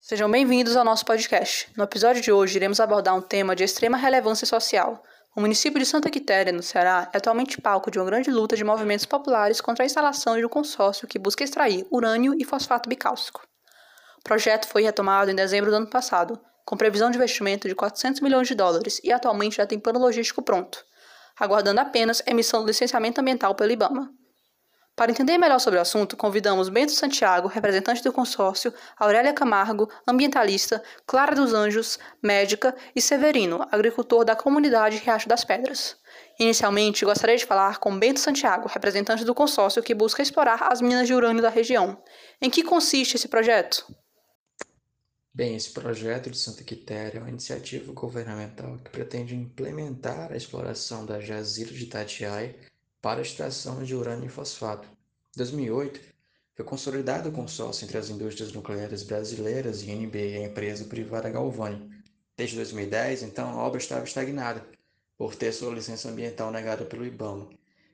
Sejam bem-vindos ao nosso podcast. No episódio de hoje, iremos abordar um tema de extrema relevância social. O município de Santa Quitéria, no Ceará, é atualmente palco de uma grande luta de movimentos populares contra a instalação de um consórcio que busca extrair urânio e fosfato bicálcico. O projeto foi retomado em dezembro do ano passado, com previsão de investimento de 400 milhões de dólares e atualmente já tem plano logístico pronto, aguardando apenas a emissão do licenciamento ambiental pelo IBAMA. Para entender melhor sobre o assunto, convidamos Bento Santiago, representante do consórcio, Aurélia Camargo, ambientalista, Clara dos Anjos, médica, e Severino, agricultor da comunidade Riacho das Pedras. Inicialmente, gostaria de falar com Bento Santiago, representante do consórcio que busca explorar as minas de urânio da região. Em que consiste esse projeto? Bem, esse projeto de Santa Quitéria é uma iniciativa governamental que pretende implementar a exploração da jazira de Itatiaia para a extração de urânio e fosfato. Em 2008, foi consolidado o consórcio entre as indústrias nucleares brasileiras e NB, a empresa privada Galvani. Desde 2010, então, a obra estava estagnada, por ter sua licença ambiental negada pelo IBAMA.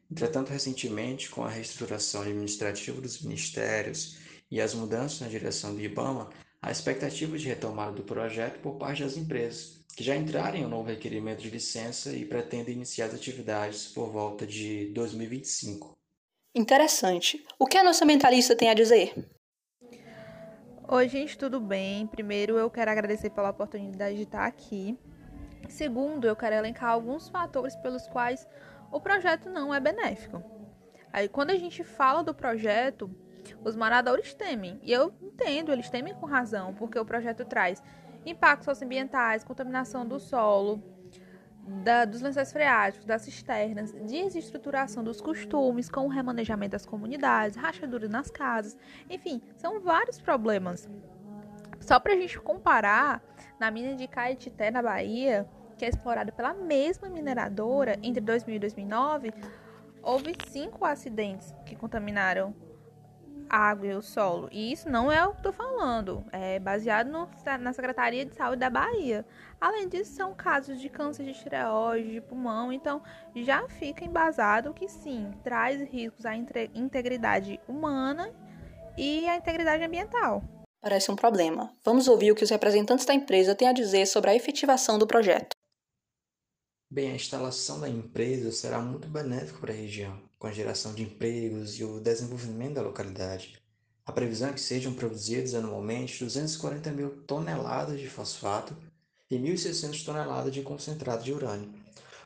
Entretanto, recentemente, com a reestruturação administrativa dos ministérios e as mudanças na direção do IBAMA, há expectativa de retomada do projeto por parte das empresas, que já entraram em um novo requerimento de licença e pretendem iniciar as atividades por volta de 2025. Interessante. O que a nossa mentalista tem a dizer? Oi, gente, tudo bem? Primeiro, eu quero agradecer pela oportunidade de estar aqui. Segundo, eu quero elencar alguns fatores pelos quais o projeto não é benéfico. Aí, quando a gente fala do projeto, os moradores temem. E eu entendo, eles temem com razão, porque o projeto traz impactos socioambientais, contaminação do solo, da, dos lençóis freáticos, das cisternas, desestruturação dos costumes, com o remanejamento das comunidades, rachaduras nas casas, enfim, são vários problemas. Só para a gente comparar, na mina de Caetité, na Bahia, que é explorada pela mesma mineradora entre 2000 e 2009, houve cinco acidentes que contaminaram água e o solo. E isso não é o que estou falando, é baseado no, na Secretaria de Saúde da Bahia. Além disso, são casos de câncer de tireoide, de pulmão, então já fica embasado que sim, traz riscos à integridade humana e à integridade ambiental. Parece um problema. Vamos ouvir o que os representantes da empresa têm a dizer sobre a efetivação do projeto. Bem, a instalação da empresa será muito benéfica para a região com a geração de empregos e o desenvolvimento da localidade. A previsão é que sejam produzidos anualmente 240 mil toneladas de fosfato e 1.600 toneladas de concentrado de urânio.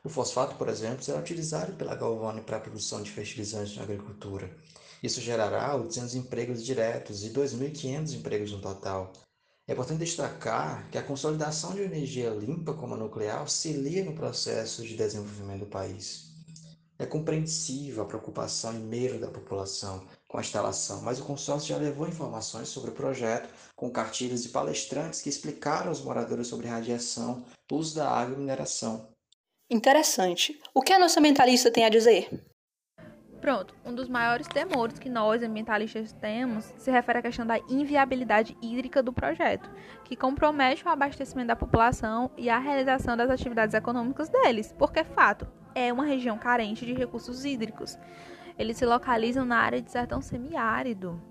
O fosfato, por exemplo, será utilizado pela Galvani para a produção de fertilizantes na agricultura. Isso gerará 800 empregos diretos e 2.500 empregos no total. É importante destacar que a consolidação de energia limpa como a nuclear auxilia no processo de desenvolvimento do país. É compreensível a preocupação e medo da população com a instalação, mas o consórcio já levou informações sobre o projeto com cartilhas de palestrantes que explicaram aos moradores sobre radiação, uso da água e mineração. Interessante. O que a nossa mentalista tem a dizer? Pronto, um dos maiores temores que nós ambientalistas temos se refere à questão da inviabilidade hídrica do projeto, que compromete o abastecimento da população e a realização das atividades econômicas deles, porque, fato, é uma região carente de recursos hídricos. Eles se localizam na área de sertão semiárido,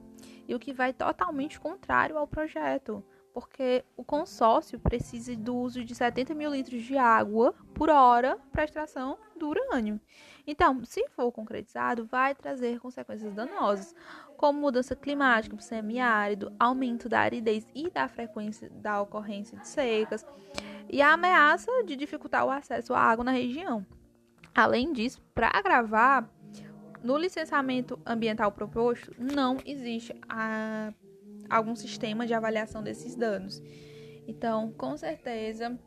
e o que vai totalmente contrário ao projeto, porque o consórcio precisa do uso de 70 mil litros de água por hora para extração do urânio. Então, se for concretizado, vai trazer consequências danosas, como mudança climática para semiárido, aumento da aridez e da frequência da ocorrência de secas, e a ameaça de dificultar o acesso à água na região. Além disso, para agravar, no licenciamento ambiental proposto, não existe a, algum sistema de avaliação desses danos. Então, com certeza,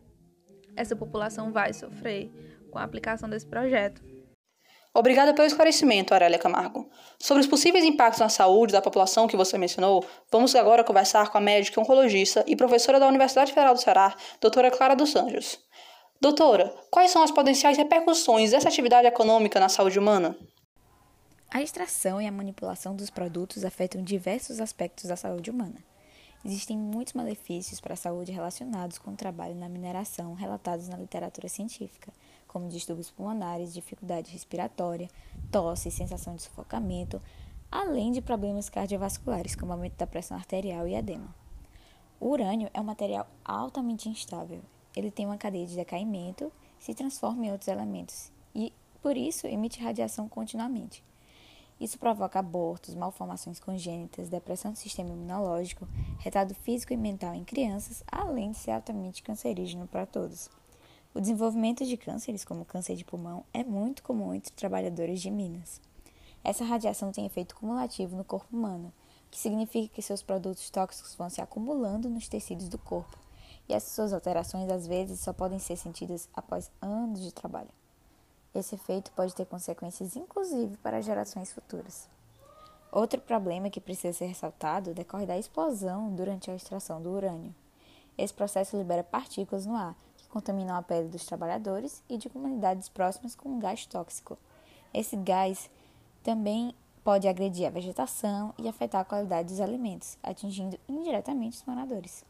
essa população vai sofrer com a aplicação desse projeto. Obrigada pelo esclarecimento, Aurélia Camargo. Sobre os possíveis impactos na saúde da população que você mencionou, vamos agora conversar com a médica oncologista e professora da Universidade Federal do Ceará, doutora Clara dos Anjos. Doutora, quais são as potenciais repercussões dessa atividade econômica na saúde humana? A extração e a manipulação dos produtos afetam diversos aspectos da saúde humana. Existem muitos malefícios para a saúde relacionados com o trabalho na mineração relatados na literatura científica, como distúrbios pulmonares, dificuldade respiratória, tosse, sensação de sufocamento, além de problemas cardiovasculares, como aumento da pressão arterial e edema. O urânio é um material altamente instável. Ele tem uma cadeia de decaimento, se transforma em outros elementos e, por isso, emite radiação continuamente. Isso provoca abortos, malformações congênitas, depressão do sistema imunológico, retardo físico e mental em crianças, além de ser altamente cancerígeno para todos. O desenvolvimento de cânceres, como câncer de pulmão, é muito comum entre trabalhadores de minas. Essa radiação tem efeito cumulativo no corpo humano, o que significa que seus produtos tóxicos vão se acumulando nos tecidos do corpo, e essas suas alterações às vezes só podem ser sentidas após anos de trabalho. Esse efeito pode ter consequências inclusive para gerações futuras. Outro problema que precisa ser ressaltado decorre da explosão durante a extração do urânio. Esse processo libera partículas no ar que contaminam a pele dos trabalhadores e de comunidades próximas com um gás tóxico. Esse gás também pode agredir a vegetação e afetar a qualidade dos alimentos, atingindo indiretamente os moradores.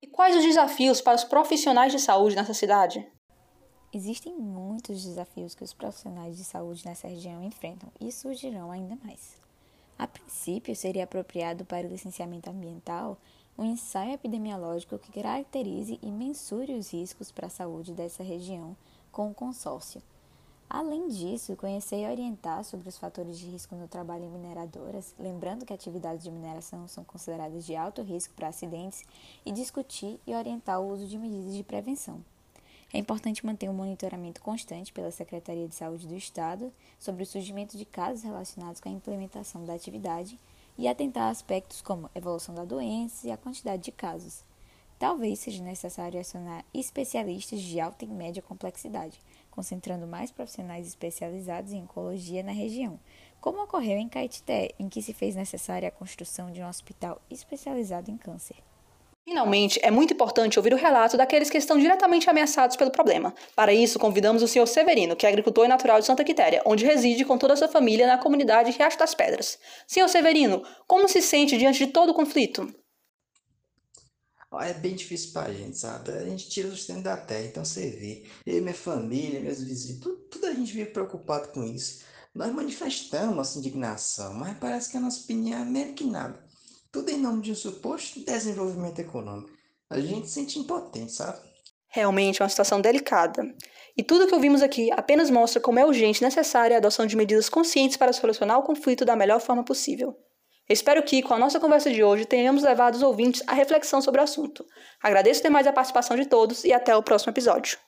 E quais os desafios para os profissionais de saúde nessa cidade? Existem muitos desafios que os profissionais de saúde nessa região enfrentam e surgirão ainda mais. A princípio, seria apropriado para o licenciamento ambiental um ensaio epidemiológico que caracterize e mensure os riscos para a saúde dessa região com o consórcio. Além disso, conhecer e orientar sobre os fatores de risco no trabalho em mineradoras, lembrando que atividades de mineração são consideradas de alto risco para acidentes, e discutir e orientar o uso de medidas de prevenção. É importante manter um monitoramento constante pela Secretaria de Saúde do Estado sobre o surgimento de casos relacionados com a implementação da atividade e atentar a aspectos como evolução da doença e a quantidade de casos. Talvez seja necessário acionar especialistas de alta e média complexidade, concentrando mais profissionais especializados em oncologia na região, como ocorreu em Caetité, em que se fez necessária a construção de um hospital especializado em câncer. Finalmente, é muito importante ouvir o relato daqueles que estão diretamente ameaçados pelo problema. Para isso, convidamos o Sr. Severino, que é agricultor e natural de Santa Quitéria, onde reside com toda a sua família na comunidade Riacho das Pedras. Sr. Severino, como se sente diante de todo o conflito? É bem difícil pra gente, sabe? A gente tira o sustento da terra, então você vê. Eu, minha família, meus vizinhos, tudo, tudo a gente vive preocupado com isso. Nós manifestamos nossa indignação, mas parece que a nossa opinião é meio que nada. Tudo em nome de um suposto desenvolvimento econômico. A gente se sente impotente, sabe? Realmente é uma situação delicada. E tudo que ouvimos aqui apenas mostra como é urgente e necessária a adoção de medidas conscientes para solucionar o conflito da melhor forma possível. Espero que, com a nossa conversa de hoje, tenhamos levado os ouvintes à reflexão sobre o assunto. Agradeço demais a participação de todos e até o próximo episódio.